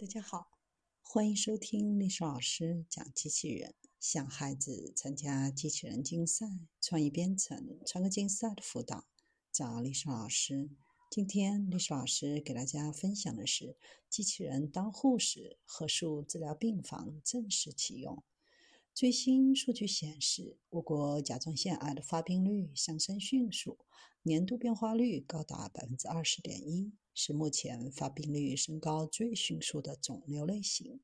大家好，欢迎收听历史老师讲机器人。想孩子参加机器人竞赛、创意编程、创客竞赛的辅导，找历史老师。今天历史老师给大家分享的是：机器人当护士，核素治疗病房正式启用。最新数据显示，我国甲状腺癌的发病率上升迅速，年度变化率高达百分之二十点一。是目前发病率升高最迅速的肿瘤类型。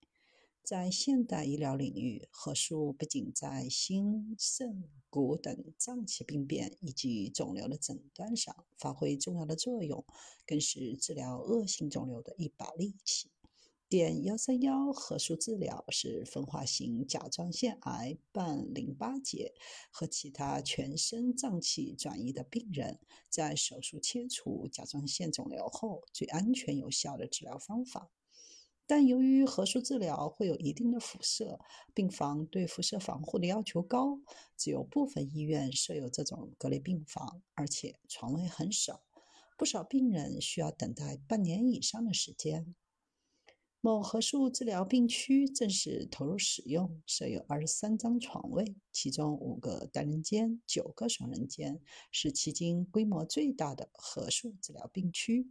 在现代医疗领域，核素不仅在心、肾、骨等脏器病变以及肿瘤的诊断上发挥重要的作用，更是治疗恶性肿瘤的一把利器。碘幺三幺核素治疗是分化型甲状腺癌伴淋巴结和其他全身脏器转移的病人在手术切除甲状腺肿瘤后最安全有效的治疗方法。但由于核素治疗会有一定的辐射，病房对辐射防护的要求高，只有部分医院设有这种隔离病房，而且床位很少，不少病人需要等待半年以上的时间。某核素治疗病区正式投入使用，设有二十三张床位，其中五个单人间、九个双人间，是迄今规模最大的核素治疗病区，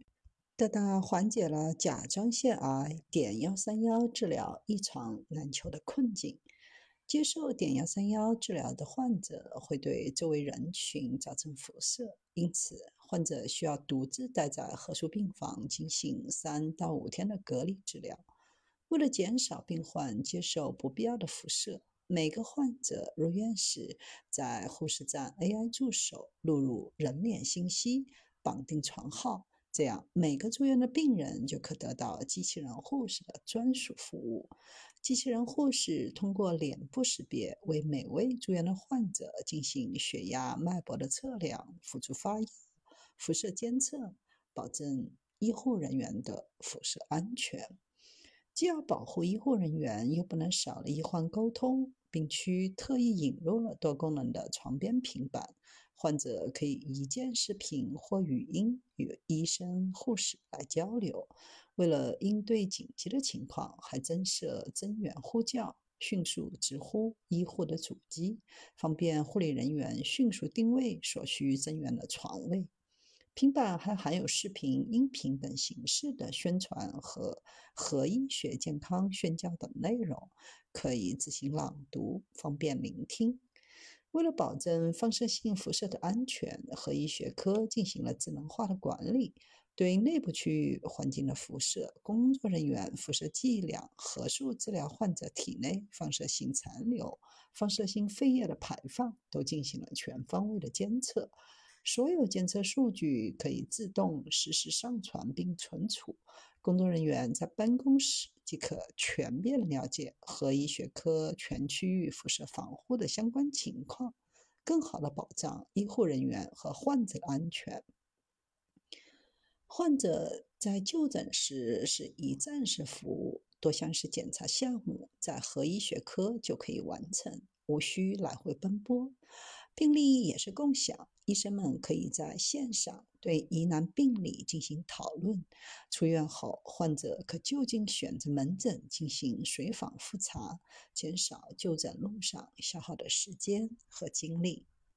大大缓解了甲状腺癌碘幺三幺治疗一床难求的困境。接受碘幺三幺治疗的患者会对周围人群造成辐射，因此患者需要独自待在核素病房进行三到五天的隔离治疗。为了减少病患接受不必要的辐射，每个患者入院时，在护士站 AI 助手录入人脸信息，绑定床号。这样，每个住院的病人就可得到机器人护士的专属服务。机器人护士通过脸部识别，为每位住院的患者进行血压、脉搏的测量，辅助发药、辐射监测，保证医护人员的辐射安全。既要保护医护人员，又不能少了医患沟通。病区特意引入了多功能的床边平板。患者可以一键视频或语音与医生、护士来交流。为了应对紧急的情况，还增设增援呼叫，迅速直呼医护的主机，方便护理人员迅速定位所需增援的床位。平板还含有视频、音频等形式的宣传和核医学健康宣教等内容，可以自行朗读，方便聆听。为了保证放射性辐射的安全，核医学科进行了智能化的管理，对内部区域环境的辐射、工作人员辐射剂量、核素治疗患者体内放射性残留、放射性废液的排放都进行了全方位的监测。所有监测数据可以自动实时上传并存储，工作人员在办公室。即可全面了解核医学科全区域辐射防护的相关情况，更好的保障医护人员和患者的安全。患者在就诊时是一站式服务，多项式检查项目在核医学科就可以完成，无需来回奔波。病例也是共享，医生们可以在线上对疑难病例进行讨论。出院后，患者可就近选择门诊进行随访复查，减少就诊路上消耗的时间和精力。